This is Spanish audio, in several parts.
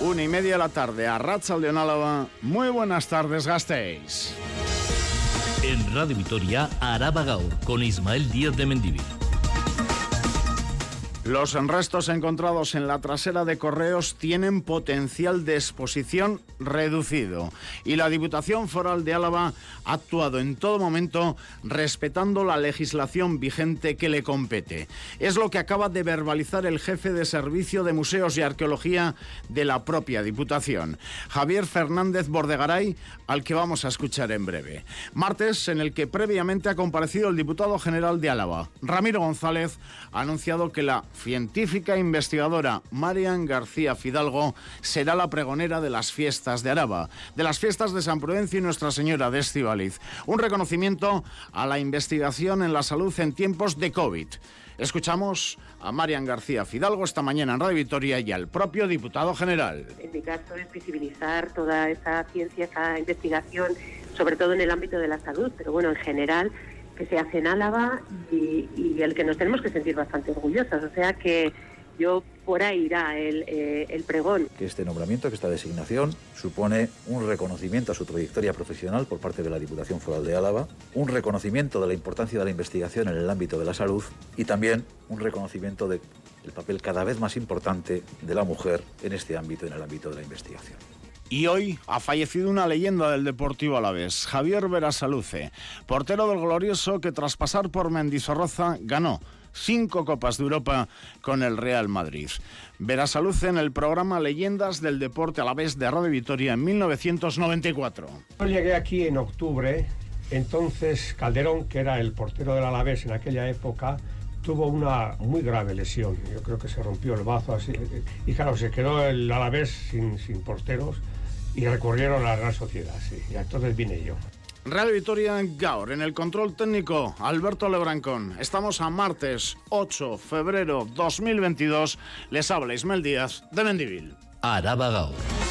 Una y media de la tarde a Ratzal de Álava. Muy buenas tardes, gastéis. En Radio Vitoria, Araba Gaur, con Ismael Díaz de Mendivil. Los restos encontrados en la trasera de Correos tienen potencial de exposición reducido y la Diputación Foral de Álava ha actuado en todo momento respetando la legislación vigente que le compete. Es lo que acaba de verbalizar el jefe de Servicio de Museos y Arqueología de la propia Diputación, Javier Fernández Bordegaray, al que vamos a escuchar en breve. Martes, en el que previamente ha comparecido el diputado general de Álava, Ramiro González, ha anunciado que la científica investigadora Marian García Fidalgo será la pregonera de las fiestas de Araba, de las fiestas de San Prudencio y Nuestra Señora de Estivaliz. Un reconocimiento a la investigación en la salud en tiempos de COVID. Escuchamos a Marian García Fidalgo esta mañana en Radio Victoria y al propio diputado general. En mi visibilizar toda esa ciencia, esa investigación, sobre todo en el ámbito de la salud, pero bueno, en general que se hace en Álava y, y el que nos tenemos que sentir bastante orgullosos. O sea que yo por ahí irá el, eh, el, pregón. Que este nombramiento, que esta designación, supone un reconocimiento a su trayectoria profesional por parte de la Diputación Foral de Álava, un reconocimiento de la importancia de la investigación en el ámbito de la salud y también un reconocimiento del papel cada vez más importante de la mujer en este ámbito, en el ámbito de la investigación. Y hoy ha fallecido una leyenda del Deportivo Alavés, Javier Verasaluce, portero del glorioso que tras pasar por Mendizorroza ganó cinco Copas de Europa con el Real Madrid. Verasaluce en el programa Leyendas del Deporte Alavés de Radio Vitoria en 1994. Yo llegué aquí en octubre, entonces Calderón, que era el portero del Alavés en aquella época, tuvo una muy grave lesión. Yo creo que se rompió el bazo así. Y claro, se quedó el Alavés sin, sin porteros y recurrieron a la Real Sociedad, sí. Y entonces vine yo. Radio Victoria Gaur, en el control técnico, Alberto Lebrancón. Estamos a martes 8 de febrero 2022. Les habla Ismael Díaz de Mendivil. Araba Gaur.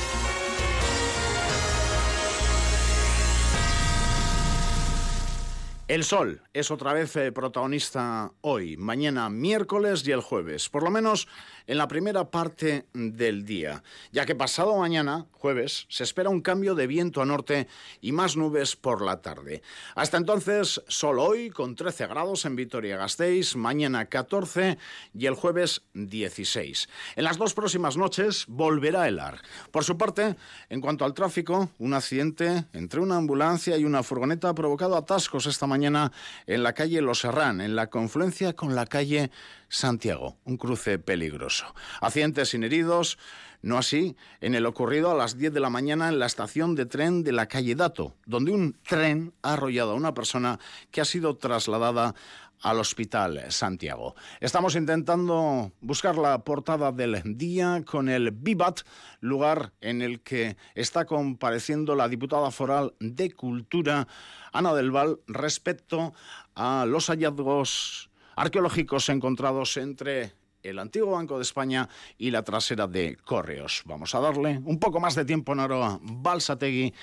El sol es otra vez eh, protagonista hoy, mañana miércoles y el jueves, por lo menos en la primera parte del día, ya que pasado mañana, jueves, se espera un cambio de viento a norte y más nubes por la tarde. Hasta entonces, sol hoy con 13 grados en Vitoria-Gasteiz, mañana 14 y el jueves 16. En las dos próximas noches volverá el ar. Por su parte, en cuanto al tráfico, un accidente entre una ambulancia y una furgoneta ha provocado atascos esta mañana en la calle Los Serrán, en la confluencia con la calle Santiago, un cruce peligroso. Accidentes sin heridos, no así en el ocurrido a las 10 de la mañana en la estación de tren de la calle Dato, donde un tren ha arrollado a una persona que ha sido trasladada al Hospital Santiago. Estamos intentando buscar la portada del día con el Vivat, lugar en el que está compareciendo la diputada foral de Cultura, Ana del Val, respecto a los hallazgos arqueológicos encontrados entre el antiguo Banco de España y la trasera de Correos. Vamos a darle un poco más de tiempo en Aroa Balsategui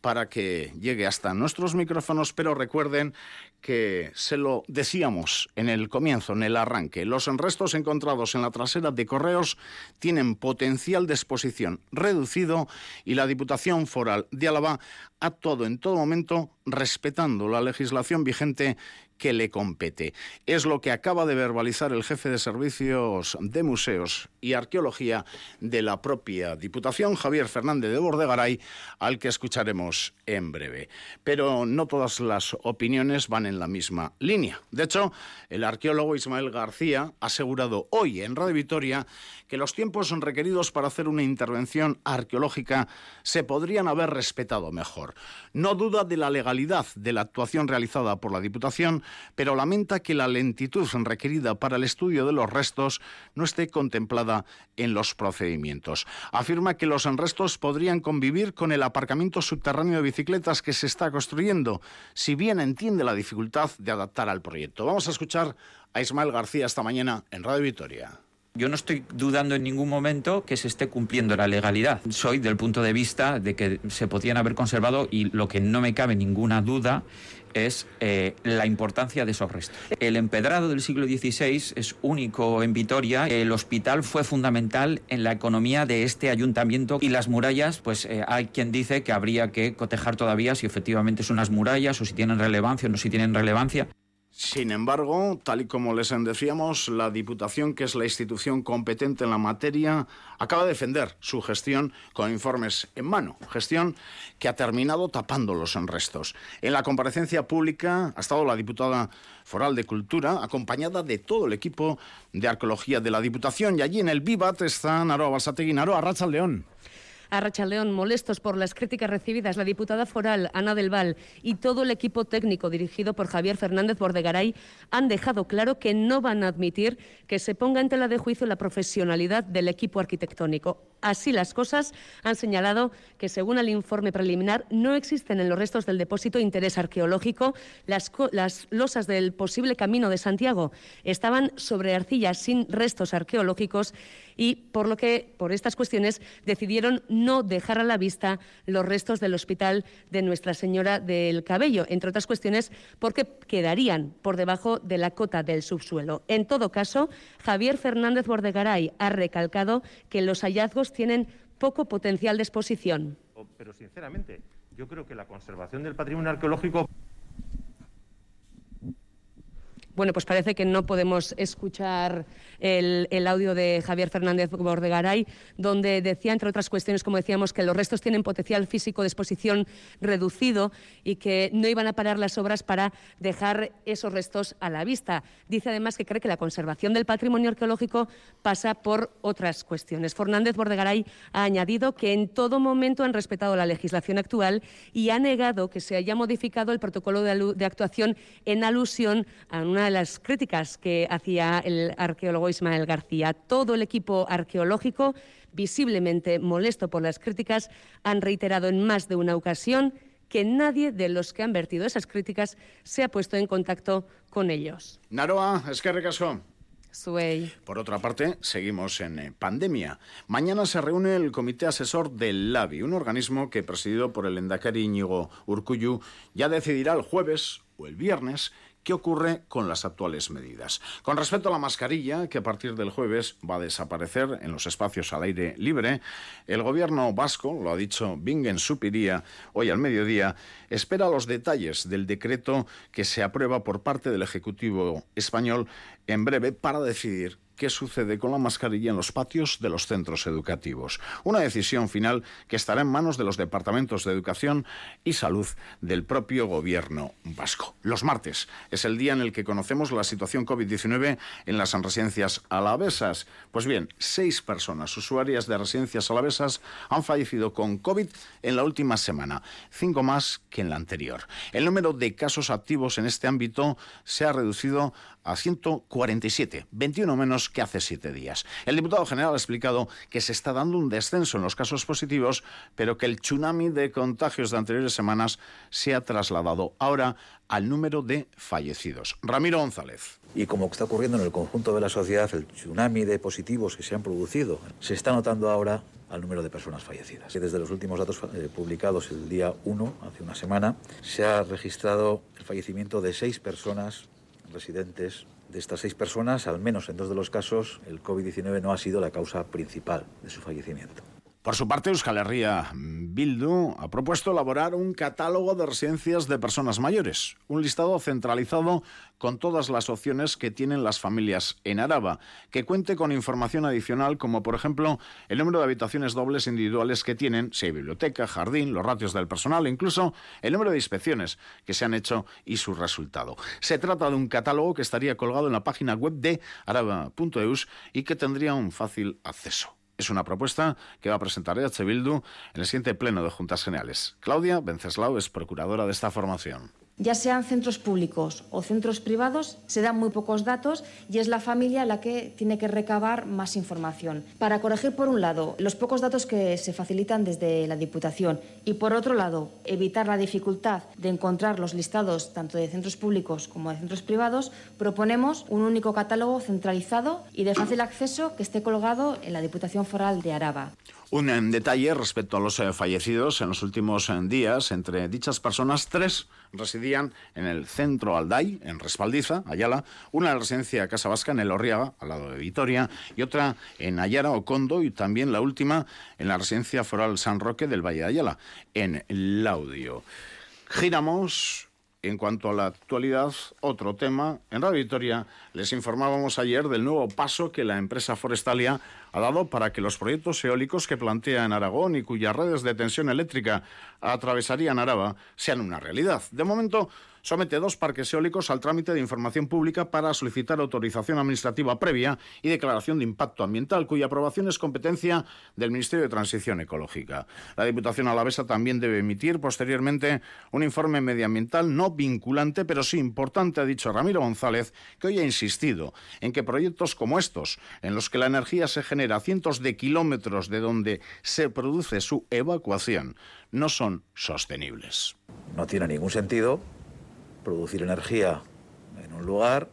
para que llegue hasta nuestros micrófonos, pero recuerden que se lo decíamos en el comienzo, en el arranque, los restos encontrados en la trasera de Correos tienen potencial de exposición reducido y la Diputación Foral de Álava ha actuado en todo momento respetando la legislación vigente que le compete. Es lo que acaba de verbalizar el jefe de servicios de museos y arqueología de la propia Diputación, Javier Fernández de Bordegaray, al que escucharemos en breve. Pero no todas las opiniones van en la misma línea. De hecho, el arqueólogo Ismael García ha asegurado hoy en Radio Vitoria que los tiempos requeridos para hacer una intervención arqueológica se podrían haber respetado mejor. No duda de la legalidad de la actuación realizada por la Diputación, pero lamenta que la lentitud requerida para el estudio de los restos no esté contemplada en los procedimientos. Afirma que los restos podrían convivir con el aparcamiento subterráneo de bicicletas que se está construyendo, si bien entiende la dificultad de adaptar al proyecto. Vamos a escuchar a Ismael García esta mañana en Radio Vitoria. Yo no estoy dudando en ningún momento que se esté cumpliendo la legalidad. Soy del punto de vista de que se podían haber conservado y lo que no me cabe ninguna duda es eh, la importancia de esos restos. El empedrado del siglo XVI es único en Vitoria. El hospital fue fundamental en la economía de este ayuntamiento y las murallas, pues eh, hay quien dice que habría que cotejar todavía si efectivamente son unas murallas o si tienen relevancia o no si tienen relevancia. Sin embargo, tal y como les decíamos, la Diputación, que es la institución competente en la materia, acaba de defender su gestión con informes en mano. Gestión que ha terminado tapando los restos. En la comparecencia pública ha estado la diputada foral de Cultura, acompañada de todo el equipo de arqueología de la Diputación. Y allí en el Vivat está Naroa Balsategui. Naroa, Racha León. A León, molestos por las críticas recibidas, la diputada foral Ana del Val y todo el equipo técnico dirigido por Javier Fernández Bordegaray han dejado claro que no van a admitir que se ponga en tela de juicio la profesionalidad del equipo arquitectónico. Así las cosas, han señalado que según el informe preliminar no existen en los restos del depósito interés arqueológico. Las, las losas del posible camino de Santiago estaban sobre arcillas sin restos arqueológicos y por lo que por estas cuestiones decidieron no dejar a la vista los restos del hospital de Nuestra Señora del Cabello, entre otras cuestiones porque quedarían por debajo de la cota del subsuelo. En todo caso, Javier Fernández Bordegaray ha recalcado que los hallazgos tienen poco potencial de exposición. Pero sinceramente, yo creo que la conservación del patrimonio arqueológico bueno, pues parece que no podemos escuchar el, audio de Javier Fernández Bordegaray, donde decía, entre otras cuestiones, como decíamos, que los restos tienen potencial físico de exposición reducido y que no iban a parar las obras para dejar esos restos a la vista. Dice además que cree que la conservación del patrimonio arqueológico pasa por otras cuestiones. Fernández Bordegaray ha añadido que en todo momento han respetado la legislación actual y ha negado que se haya modificado el protocolo de actuación en alusión a una de las críticas que hacía el arqueólogo Ismael García. Todo el equipo arqueológico, visiblemente molesto por las críticas, han reiterado en más de una ocasión que nadie de los que han vertido esas críticas se ha puesto en contacto con ellos. Naroa, es que recasó. Suey. Por otra parte, seguimos en eh, pandemia. Mañana se reúne el Comité Asesor del LABI, un organismo que, presidido por el Endacari Íñigo Urcuyu, ya decidirá el jueves o el viernes ¿Qué ocurre con las actuales medidas? Con respecto a la mascarilla, que a partir del jueves va a desaparecer en los espacios al aire libre, el gobierno vasco, lo ha dicho Bingen Supiría hoy al mediodía, espera los detalles del decreto que se aprueba por parte del Ejecutivo español en breve para decidir qué sucede con la mascarilla en los patios de los centros educativos. Una decisión final que estará en manos de los departamentos de educación y salud del propio gobierno vasco. Los martes es el día en el que conocemos la situación COVID-19 en las residencias alavesas. Pues bien, seis personas usuarias de residencias alavesas han fallecido con COVID en la última semana, cinco más que en la anterior. El número de casos activos en este ámbito se ha reducido a 147, 21 menos que hace siete días. El diputado general ha explicado que se está dando un descenso en los casos positivos, pero que el tsunami de contagios de anteriores semanas se ha trasladado ahora al número de fallecidos. Ramiro González. Y como está ocurriendo en el conjunto de la sociedad, el tsunami de positivos que se han producido se está notando ahora al número de personas fallecidas. Desde los últimos datos eh, publicados el día 1, hace una semana, se ha registrado el fallecimiento de seis personas residentes. De estas seis personas, al menos en dos de los casos, el COVID-19 no ha sido la causa principal de su fallecimiento. Por su parte, Euskal Herria Bildu ha propuesto elaborar un catálogo de residencias de personas mayores, un listado centralizado con todas las opciones que tienen las familias en Araba, que cuente con información adicional como, por ejemplo, el número de habitaciones dobles individuales que tienen, si hay biblioteca, jardín, los ratios del personal e incluso el número de inspecciones que se han hecho y su resultado. Se trata de un catálogo que estaría colgado en la página web de araba.eus y que tendría un fácil acceso. Es una propuesta que va a presentar EH Bildu en el siguiente pleno de Juntas Generales. Claudia Benceslao es procuradora de esta formación. Ya sean centros públicos o centros privados, se dan muy pocos datos y es la familia la que tiene que recabar más información. Para corregir, por un lado, los pocos datos que se facilitan desde la Diputación y, por otro lado, evitar la dificultad de encontrar los listados tanto de centros públicos como de centros privados, proponemos un único catálogo centralizado y de fácil acceso que esté colgado en la Diputación Foral de Araba. Un en detalle respecto a los eh, fallecidos en los últimos eh, días. Entre dichas personas, tres residían en el centro Alday, en Respaldiza, Ayala, una en la residencia Casa Vasca, en el Orriaga, al lado de Vitoria, y otra en Ayara, Ocondo, y también la última en la residencia foral San Roque del Valle de Ayala, en Laudio. Giramos en cuanto a la actualidad, otro tema. En Radio Victoria les informábamos ayer del nuevo paso que la empresa Forestalia ha dado para que los proyectos eólicos que plantea en Aragón y cuyas redes de tensión eléctrica atravesarían Araba sean una realidad. De momento, somete dos parques eólicos al trámite de información pública para solicitar autorización administrativa previa y declaración de impacto ambiental, cuya aprobación es competencia del Ministerio de Transición Ecológica. La Diputación Alavesa también debe emitir posteriormente un informe medioambiental no vinculante, pero sí importante, ha dicho Ramiro González, que hoy ha insistido en que proyectos como estos, en los que la energía se genera a cientos de kilómetros de donde se produce su evacuación, no son sostenibles. No tiene ningún sentido producir energía en un lugar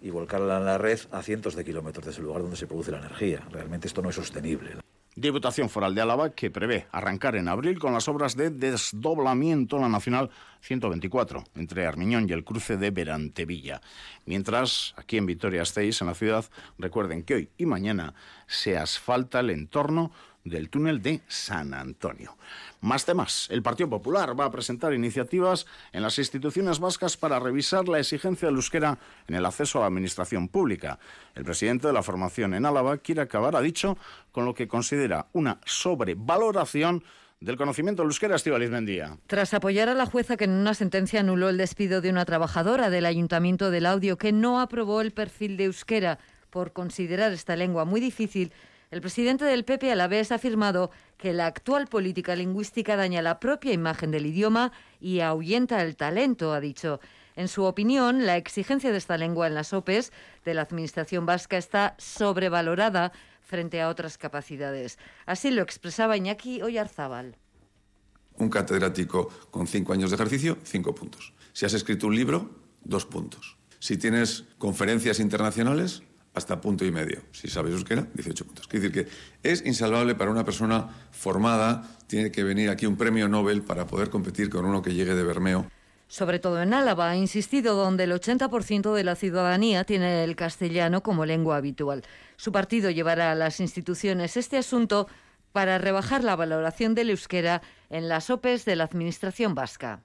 y volcarla en la red a cientos de kilómetros de ese lugar donde se produce la energía. Realmente esto no es sostenible. Diputación Foral de Álava que prevé arrancar en abril con las obras de desdoblamiento en la Nacional 124 entre Armiñón y el cruce de Berantevilla. Mientras, aquí en Vitoria-Gasteiz, en la ciudad, recuerden que hoy y mañana se asfalta el entorno del túnel de San Antonio. Más temas. El Partido Popular va a presentar iniciativas en las instituciones vascas para revisar la exigencia del euskera en el acceso a la administración pública. El presidente de la formación en Álava quiere acabar, ha dicho, con lo que considera una sobrevaloración del conocimiento del euskera, Estivaliz Mendía. Tras apoyar a la jueza que en una sentencia anuló el despido de una trabajadora del Ayuntamiento del Audio que no aprobó el perfil de euskera por considerar esta lengua muy difícil, el presidente del PP a la vez ha afirmado que la actual política lingüística daña la propia imagen del idioma y ahuyenta el talento, ha dicho. En su opinión, la exigencia de esta lengua en las OPEs de la Administración vasca está sobrevalorada frente a otras capacidades. Así lo expresaba Iñaki Oyarzábal. Un catedrático con cinco años de ejercicio, cinco puntos. Si has escrito un libro, dos puntos. Si tienes conferencias internacionales, hasta punto y medio. Si sabes euskera, 18 puntos. Quiere decir que es insalvable para una persona formada, tiene que venir aquí un premio Nobel para poder competir con uno que llegue de Bermeo. Sobre todo en Álava, ha insistido donde el 80% de la ciudadanía tiene el castellano como lengua habitual. Su partido llevará a las instituciones este asunto para rebajar la valoración del euskera en las OPEs de la Administración vasca.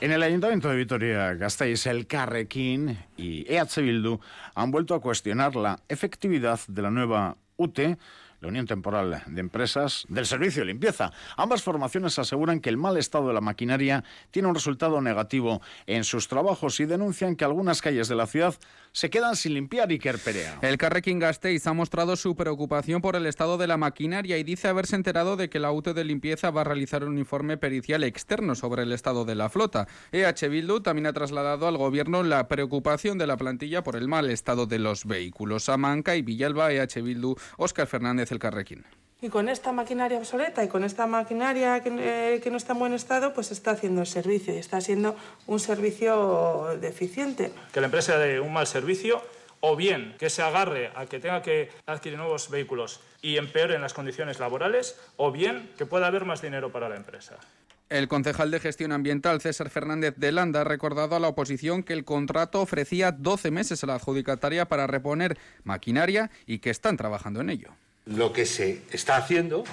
En el Ayuntamiento de Vitoria-Gasteiz, el Carrequín y EH Bildu han vuelto a cuestionar la efectividad de la nueva UTE la Unión Temporal de Empresas, del Servicio de Limpieza. Ambas formaciones aseguran que el mal estado de la maquinaria tiene un resultado negativo en sus trabajos y denuncian que algunas calles de la ciudad se quedan sin limpiar y Kerperea. El Carrequín Gasteiz ha mostrado su preocupación por el estado de la maquinaria y dice haberse enterado de que la UTE de limpieza va a realizar un informe pericial externo sobre el estado de la flota. EH Bildu también ha trasladado al gobierno la preocupación de la plantilla por el mal estado de los vehículos. Amanca y Villalba, EH Bildu, Óscar Fernández el Carrequín. Y con esta maquinaria obsoleta y con esta maquinaria eh, que, no está en buen estado, pues está haciendo el servicio y está siendo un servicio deficiente. Que la empresa dé un mal servicio o bien que se agarre a que tenga que adquirir nuevos vehículos y empeoren las condiciones laborales, o bien que pueda haber más dinero para la empresa. El concejal de gestión ambiental, César Fernández de Landa, ha recordado a la oposición que el contrato ofrecía 12 meses a la adjudicataria para reponer maquinaria y que están trabajando en ello. Lo que se está haciendo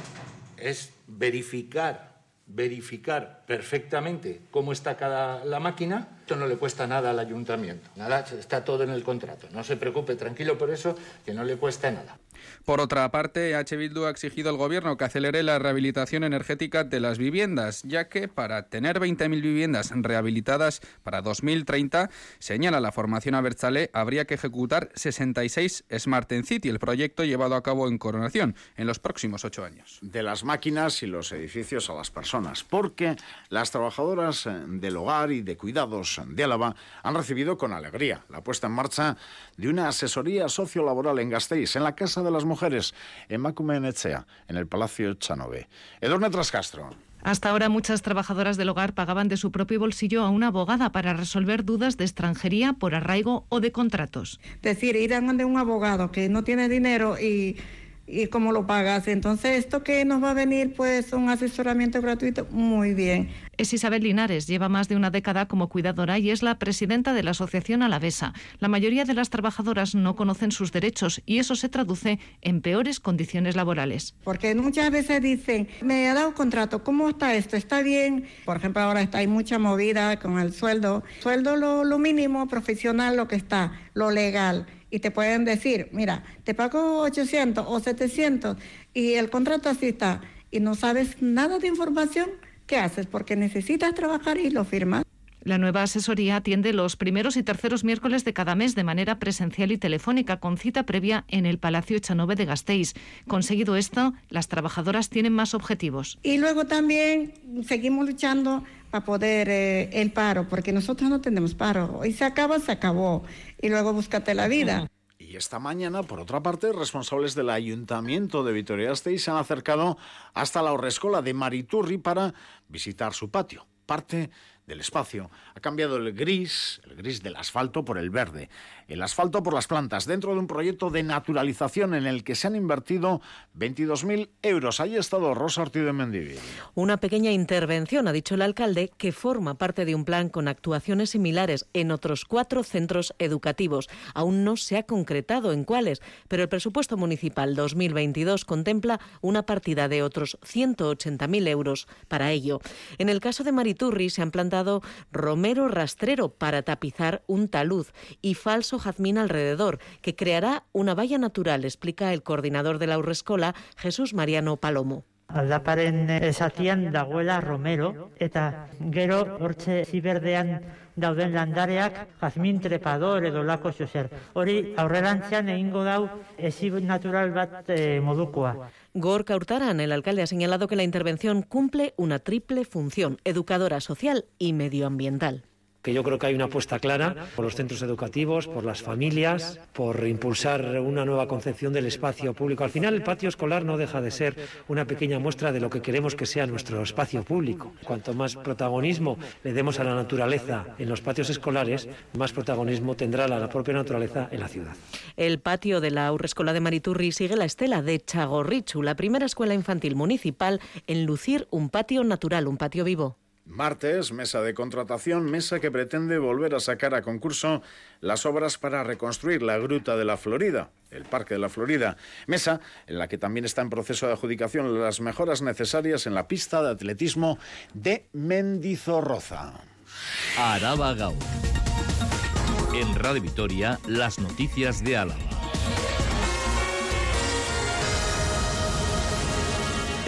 es verificar, verificar perfectamente cómo está cada la máquina. Esto no le cuesta nada al ayuntamiento. Nada, está todo en el contrato. No se preocupe, tranquilo por eso, que no le cuesta nada. Por otra parte, H. Bildu ha exigido al Gobierno que acelere la rehabilitación energética de las viviendas, ya que para tener 20.000 viviendas rehabilitadas para 2030, señala la formación Abertzale, habría que ejecutar 66 Smart en City, el proyecto llevado a cabo en Coronación, en los próximos ocho años. De las máquinas y los edificios a las personas, porque las trabajadoras eh, del hogar y de cuidados de Álava han recibido con alegría la puesta en marcha de una asesoría sociolaboral en Gasteiz, en la Casa de las Mujeres en Macume Echea, en el Palacio Chanove. Edurne Trascastro. Hasta ahora muchas trabajadoras del hogar pagaban de su propio bolsillo a una abogada para resolver dudas de extranjería por arraigo o de contratos. Decir, ir a donde un abogado que no tiene dinero y y cómo lo pagas. Entonces, esto que nos va a venir, pues un asesoramiento gratuito, muy bien. Es Isabel Linares, lleva más de una década como cuidadora y es la presidenta de la Asociación Alavesa. La mayoría de las trabajadoras no conocen sus derechos y eso se traduce en peores condiciones laborales. Porque muchas veces dicen, me ha dado contrato, ¿cómo está esto? ¿Está bien? Por ejemplo, ahora está hay mucha movida con el sueldo. Sueldo lo, lo mínimo profesional, lo que está, lo legal y te pueden decir, mira, te pago 800 o 700 y el contrato así está y no sabes nada de información, ¿qué haces? Porque necesitas trabajar y lo firmas. La nueva asesoría atiende los primeros y terceros miércoles de cada mes de manera presencial y telefónica, con cita previa en el Palacio Echanove de Gasteiz. Conseguido esto, las trabajadoras tienen más objetivos. Y luego también seguimos luchando para poder eh, el paro, porque nosotros no tenemos paro. Hoy se acaba, se acabó. Y luego búscate la vida. Y esta mañana, por otra parte, responsables del Ayuntamiento de Vitoria-Gasteiz se han acercado hasta la Horrescola de Mariturri para visitar su patio, parte del espacio. Ha cambiado el gris, el gris del asfalto por el verde, el asfalto por las plantas, dentro de un proyecto de naturalización en el que se han invertido 22.000 euros. Ahí ha estado Rosa Ortiz de Mendivil. Una pequeña intervención, ha dicho el alcalde, que forma parte de un plan con actuaciones similares en otros cuatro centros educativos. Aún no se ha concretado en cuáles, pero el presupuesto municipal 2022 contempla una partida de otros 180.000 euros para ello. En el caso de Mariturri se han plantado romero rastrero para tapizar un talud y falso jazmín alrededor, que creará una valla natural, explica el coordinador de la Urrescola, Jesús Mariano Palomo. Aldaparen esatian dagoela romero, eta gero hortxe ziberdean dauden landareak jazmin trepador edo lako zozer. Hori aurrerantzean egingo dau ezi natural bat e, modukoa. Gorka Hurtaran, el alcalde, ha señalado que la intervención cumple una triple función, educadora, social y medioambiental que yo creo que hay una apuesta clara por los centros educativos, por las familias, por impulsar una nueva concepción del espacio público. Al final, el patio escolar no deja de ser una pequeña muestra de lo que queremos que sea nuestro espacio público. Cuanto más protagonismo le demos a la naturaleza en los patios escolares, más protagonismo tendrá la propia naturaleza en la ciudad. El patio de la Urrescola de Mariturri sigue la estela de Chagorrichu, la primera escuela infantil municipal en lucir un patio natural, un patio vivo. Martes, mesa de contratación, mesa que pretende volver a sacar a concurso las obras para reconstruir la Gruta de la Florida, el Parque de la Florida. Mesa en la que también está en proceso de adjudicación las mejoras necesarias en la pista de atletismo de Mendizorroza. Araba Gau. En Radio Vitoria, las noticias de Álava.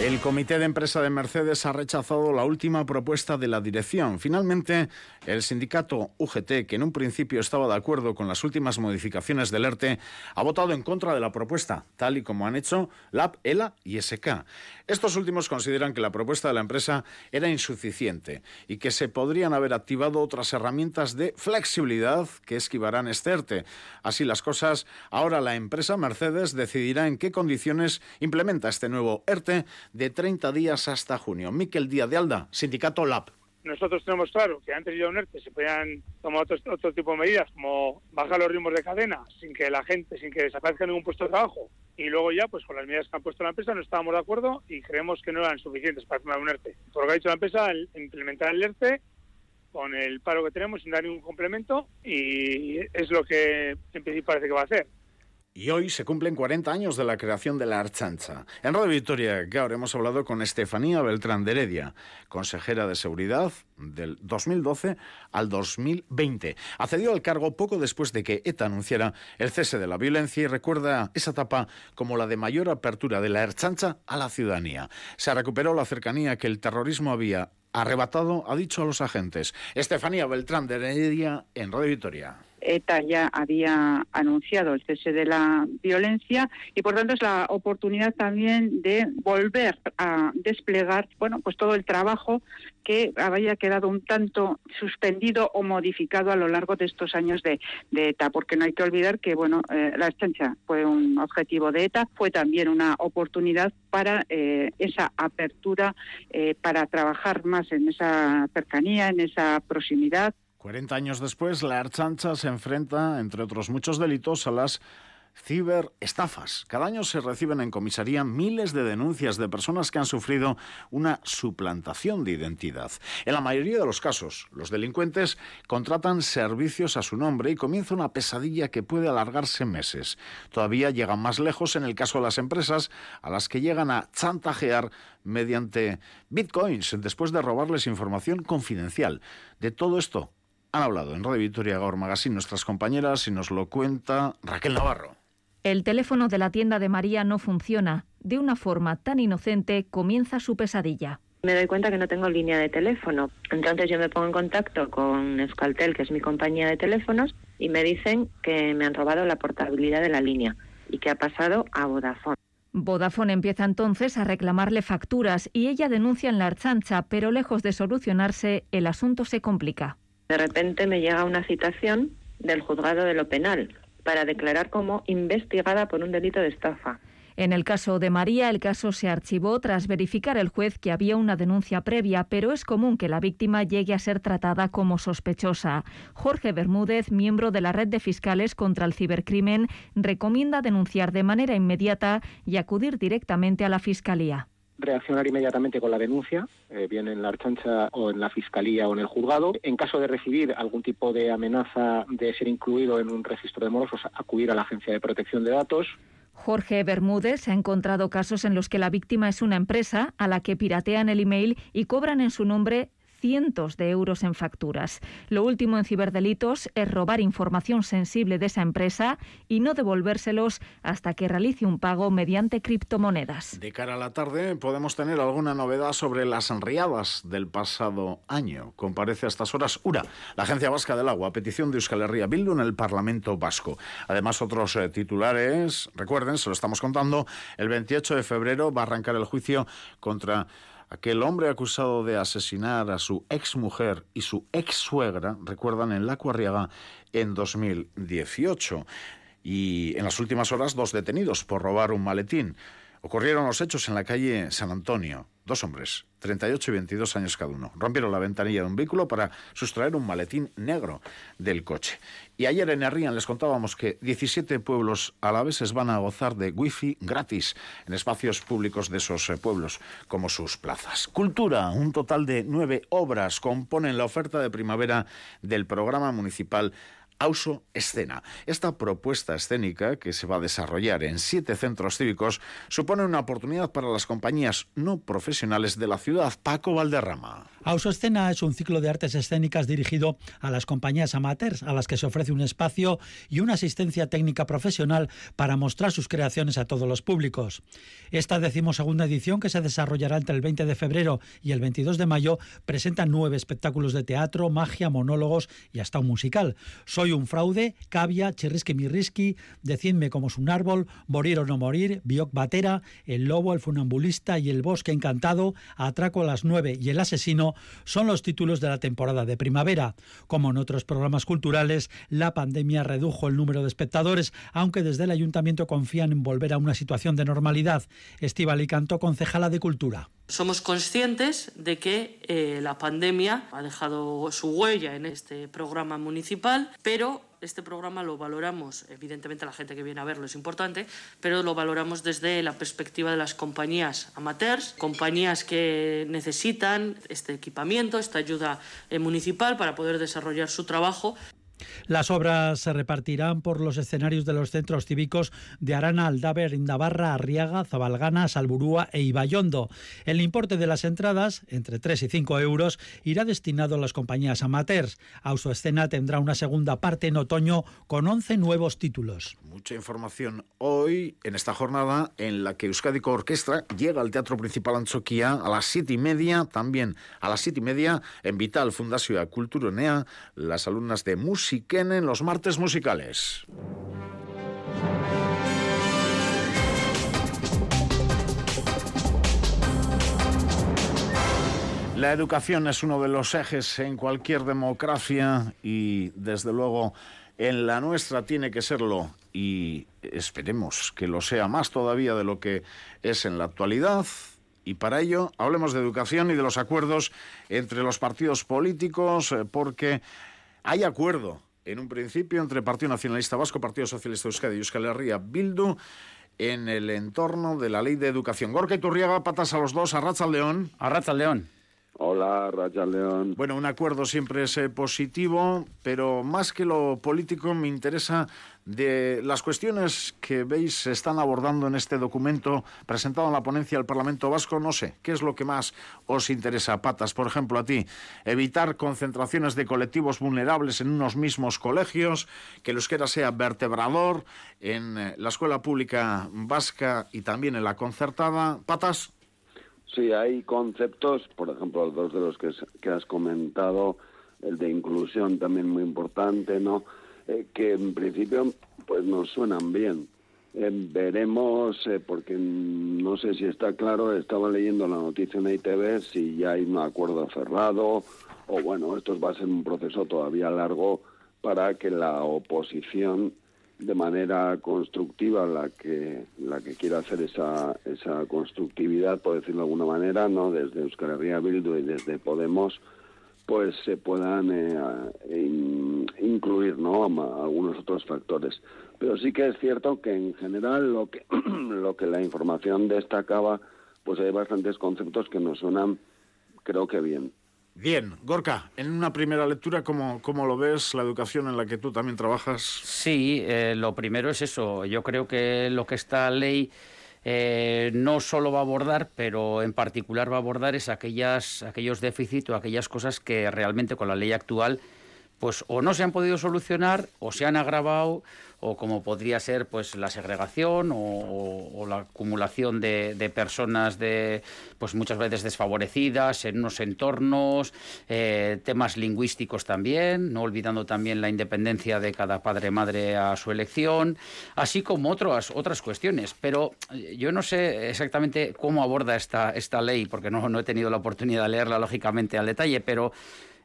El comité de empresa de Mercedes ha rechazado la última propuesta de la dirección. Finalmente, el sindicato UGT, que en un principio estaba de acuerdo con las últimas modificaciones del ERTE, ha votado en contra de la propuesta, tal y como han hecho LAB, ELA y SK. Estos últimos consideran que la propuesta de la empresa era insuficiente y que se podrían haber activado otras herramientas de flexibilidad que esquivarán este ERTE. Así las cosas, ahora la empresa Mercedes decidirá en qué condiciones implementa este nuevo ERTE de 30 días hasta junio. Miquel Díaz de Alda, Sindicato LAB nosotros tenemos claro que antes de un ERTE se podían tomar otro, tipo de medidas, como bajar los ritmos de cadena sin que la gente, sin que desaparezca ningún puesto de trabajo. Y luego ya, pues con las medidas que han puesto la empresa, no estábamos de acuerdo y creemos que no eran suficientes para tomar un ERTE. Por lo que ha dicho la empresa, implementar el ERTE con el paro que tenemos sin dar ningún complemento y es lo que en principio parece que va a hacer. Y hoy se cumplen 40 años de la creación de la Archancha. En Radio Victoria Gaur hemos hablado con Estefanía Beltrán de Heredia, consejera de Seguridad del 2012 al 2020. Accedió al cargo poco después de que ETA anunciara el cese de la violencia y recuerda esa etapa como la de mayor apertura de la Archancha a la ciudadanía. Se recuperó la cercanía que el terrorismo había arrebatado, ha dicho a los agentes. Estefanía Beltrán de Heredia en Radio Victoria. ETA ya había anunciado el cese de la violencia y por tanto es la oportunidad también de volver a desplegar bueno pues todo el trabajo que había quedado un tanto suspendido o modificado a lo largo de estos años de, ETA, porque no hay que olvidar que bueno eh, la estancia fue un objetivo de ETA, fue también una oportunidad para eh, esa apertura, eh, para trabajar más en esa cercanía, en esa proximidad. 40 años después, la Archancha se enfrenta, entre otros muchos delitos, a las ciberestafas. Cada año se reciben en comisaría miles de denuncias de personas que han sufrido una suplantación de identidad. En la mayoría de los casos, los delincuentes contratan servicios a su nombre y comienza una pesadilla que puede alargarse meses. Todavía llegan más lejos en el caso de las empresas a las que llegan a chantajear mediante bitcoins después de robarles información confidencial. De todo esto han hablado en Radio Victoria Gaur Magazine nuestras compañeras y nos lo cuenta Raquel Navarro. El teléfono de la tienda de María no funciona. De una forma tan inocente comienza su pesadilla. Me doy cuenta que no tengo línea de teléfono. Entonces yo me pongo en contacto con Euskaltel, que es mi compañía de teléfonos, y me dicen que me han robado la portabilidad de la línea y que ha pasado a Vodafone. Vodafone empieza entonces a reclamarle facturas y ella denuncia en la archancha, pero lejos de solucionarse, el asunto se complica. De repente me llega una citación del juzgado de lo penal para declarar como investigada por un delito de estafa. En el caso de María, el caso se archivó tras verificar el juez que había una denuncia previa, pero es común que la víctima llegue a ser tratada como sospechosa. Jorge Bermúdez, miembro de la Red de Fiscales contra el Cibercrimen, recomienda denunciar de manera inmediata y acudir directamente a la Fiscalía reaccionar inmediatamente con la denuncia, eh, bien en la archancha o en la fiscalía o en el juzgado. En caso de recibir algún tipo de amenaza de ser incluido en un registro de morosos, acudir a la Agencia de Protección de Datos. Jorge Bermúdez ha encontrado casos en los que la víctima es una empresa a la que piratean el email y cobran en su nombre cientos de euros en facturas. Lo último en ciberdelitos es robar información sensible de esa empresa y no devolvérselos hasta que realice un pago mediante criptomonedas. De cara a la tarde podemos tener alguna novedad sobre las enriadas del pasado año. Comparece a estas horas URA, la Agencia Vasca del Agua, a petición de Euskal Herria Bildu en el Parlamento Vasco. Además, otros eh, titulares, recuerden, se lo estamos contando, el 28 de febrero va a arrancar el juicio contra Aquel hombre acusado de asesinar a su exmujer y su ex suegra, recuerdan, en La Cuarriaga en 2018. Y en las últimas horas, dos detenidos por robar un maletín. Ocurrieron los hechos en la calle San Antonio. Dos hombres, 38 y 22 años cada uno, rompieron la ventanilla de un vehículo para sustraer un maletín negro del coche. Y ayer en Arrian les contábamos que 17 pueblos alaveses van a gozar de wifi gratis en espacios públicos de esos eh, pueblos, como sus plazas. Cultura, un total de nueve obras componen la oferta de primavera del programa municipal Auso Escena. Esta propuesta escénica, que se va a desarrollar en siete centros cívicos, supone una oportunidad para las compañías no profesionales de la ciudad. Paco Valderrama. Auso Escena es un ciclo de artes escénicas dirigido a las compañías amateurs, a las que se ofrece un espacio y una asistencia técnica profesional para mostrar sus creaciones a todos los públicos. Esta decimosegunda edición, que se desarrollará entre el 20 de febrero y el 22 de mayo, presenta nueve espectáculos de teatro, magia, monólogos y hasta un musical. Soy un fraude, Cavia, Chirrisqui Mirrisqui, Decidme como es un árbol, Morir o no morir, Bioc Batera, El lobo, El funambulista y El bosque encantado, Atraco a las nueve y El asesino son los títulos de la temporada de primavera. Como en otros programas culturales, la pandemia redujo el número de espectadores, aunque desde el ayuntamiento confían en volver a una situación de normalidad. Estival y concejala de Cultura. Somos conscientes de que eh, la pandemia ha dejado su huella en este programa municipal, pero este programa lo valoramos, evidentemente la gente que viene a verlo es importante, pero lo valoramos desde la perspectiva de las compañías amateurs, compañías que necesitan este equipamiento, esta ayuda eh, municipal para poder desarrollar su trabajo Las obras se repartirán por los escenarios de los centros cívicos de Arana, Aldaver, Indabarra, Arriaga, Zabalgana, Salburúa e Ibayondo. El importe de las entradas, entre 3 y 5 euros, irá destinado a las compañías amateurs. Autoescena tendrá una segunda parte en otoño con 11 nuevos títulos. Mucha información hoy en esta jornada en la que Euskadi Orquestra llega al Teatro Principal Anchoquia a las siete y media, también a las siete y media en Vital Fundación Culturonea, las alumnas de música en los martes musicales. La educación es uno de los ejes en cualquier democracia y desde luego en la nuestra tiene que serlo y esperemos que lo sea más todavía de lo que es en la actualidad. Y para ello hablemos de educación y de los acuerdos entre los partidos políticos eh, porque hay acuerdo en un principio entre Partido Nacionalista Vasco, Partido Socialista Euskadi y Euskal Herria Bildu en el entorno de la ley de educación. Gorka Iturriaga, patas a los dos, a Racha León. A Racha León. Hola, Racha León. Bueno, un acuerdo siempre es eh, positivo, pero más que lo político me interesa de las cuestiones que veis se están abordando en este documento presentado en la ponencia del Parlamento Vasco, no sé, ¿qué es lo que más os interesa, Patas? Por ejemplo, a ti, evitar concentraciones de colectivos vulnerables en unos mismos colegios, que el euskera sea vertebrador en eh, la escuela pública vasca y también en la concertada. Patas. Sí, hay conceptos, por ejemplo, dos de los que, has comentado, el de inclusión también muy importante, ¿no? Eh, que en principio pues nos suenan bien. Eh, veremos, eh, porque no sé si está claro, estaba leyendo la noticia en ITV si ya hay un acuerdo cerrado o bueno, esto va a ser un proceso todavía largo para que la oposición de manera constructiva la que la que quiera hacer esa esa constructividad por decirlo de alguna manera no desde Euskal Herria Bildu y desde Podemos pues se puedan eh, incluir ¿no? algunos otros factores. Pero sí que es cierto que en general lo que, lo que la información destacaba, pues hay bastantes conceptos que nos suenan, creo que bien. Bien, Gorka, en una primera lectura, ¿cómo, cómo lo ves la educación en la que tú también trabajas? Sí, eh, lo primero es eso. Yo creo que lo que esta ley eh, no solo va a abordar, pero en particular va a abordar es aquellas, aquellos déficits o aquellas cosas que realmente con la ley actual pues o no se han podido solucionar o se han agravado o como podría ser pues la segregación o, la acumulación de, personas de pues muchas veces desfavorecidas en unos entornos eh, temas lingüísticos también no olvidando también la independencia de cada padre madre a su elección así como otras otras cuestiones. Pero eh, yo no sé exactamente cómo aborda esta esta ley porque no, no he tenido la oportunidad de leerla lógicamente al detalle pero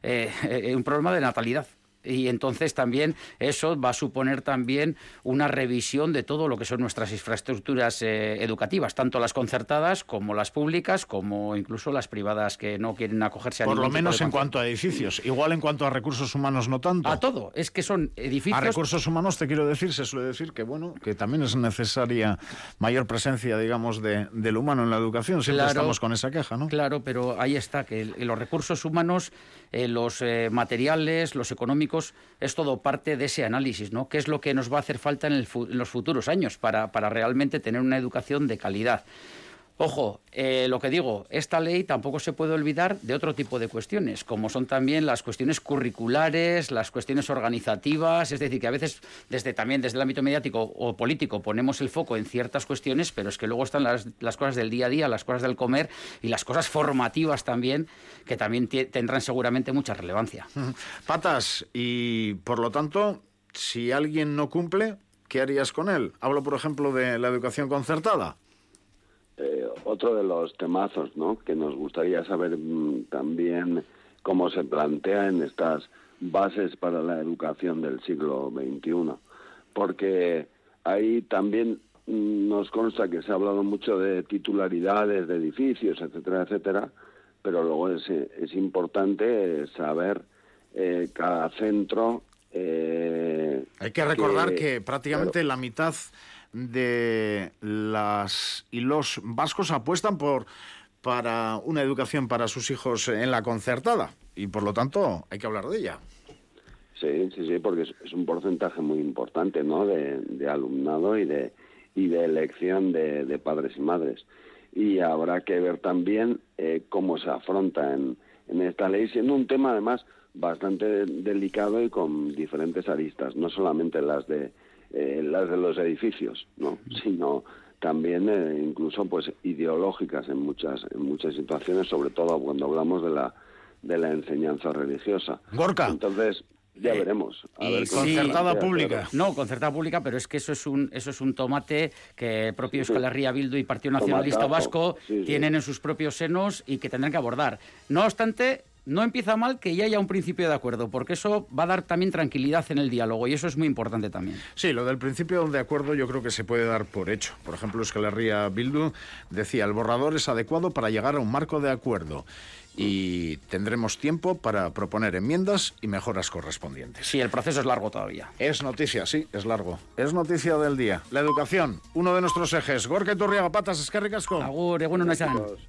eh, un problema de natalidad y entonces también eso va a suponer también una revisión de todo lo que son nuestras infraestructuras eh, educativas, tanto las concertadas como las públicas, como incluso las privadas que no quieren acogerse a Por lo menos en cuanto a edificios, igual en cuanto a recursos humanos no tanto. A todo, es que son edificios. A recursos humanos te quiero decir, se suele decir que bueno, que también es necesaria mayor presencia, digamos, de, del humano en la educación. Siempre estamos con esa queja, ¿no? Claro, pero ahí está que los recursos humanos, eh, los eh, materiales, los económicos es todo parte de ese análisis, ¿no? ¿Qué es lo que nos va a hacer falta en, los futuros años para, para realmente tener una educación de calidad? Ojo, eh, lo que digo, esta ley tampoco se puede olvidar de otro tipo de cuestiones, como son también las cuestiones curriculares, las cuestiones organizativas, es decir, que a veces desde también desde el ámbito mediático o político ponemos el foco en ciertas cuestiones, pero es que luego están las, las cosas del día a día, las cosas del comer y las cosas formativas también, que también tendrán seguramente mucha relevancia. Patas, y por lo tanto, si alguien no cumple, ¿qué harías con él? Hablo, por ejemplo, de la educación concertada. Otro de los temazos, ¿no? Que nos gustaría saber mm, también cómo se plantea en estas bases para la educación del siglo XXI, porque ahí también mm, nos consta que se ha hablado mucho de titularidades de edificios, etcétera, etcétera, pero luego es, es importante saber eh, cada centro. Eh, Hay que recordar que, prácticamente la mitad de las y los vascos apuestan por para una educación para sus hijos en la concertada y por lo tanto hay que hablar de ella. Sí, sí, sí, porque es, un porcentaje muy importante, ¿no? De, alumnado y de y de elección de, padres y madres. Y habrá que ver también eh, cómo se afronta en, en esta ley, siendo un tema además bastante delicado y con diferentes aristas, no solamente las de eh, las de los edificios, ¿no? sino también eh, incluso pues ideológicas en muchas en muchas situaciones, sobre todo cuando hablamos de la de la enseñanza religiosa. Gorka. Entonces, ya eh, veremos. y concertada pública. No, concertada pública, pero es que eso es un eso es un tomate que el propio Euskal Herria Bildu y Partido Nacionalista Vasco tienen en sus propios senos y que tendrán que abordar. No obstante, no empieza mal que ya haya un principio de acuerdo, porque eso va a dar también tranquilidad en el diálogo y eso es muy importante también. Sí, lo del principio de acuerdo yo creo que se puede dar por hecho. Por ejemplo, Euskal Herria Bildu decía, el borrador es adecuado para llegar a un marco de acuerdo y tendremos tiempo para proponer enmiendas y mejoras correspondientes. Sí, el proceso es largo todavía. Es noticia, sí, es largo. Es noticia del día. La educación, uno de nuestros ejes. Gorka Turriaga Patas, Escarricasco. Agur, eguno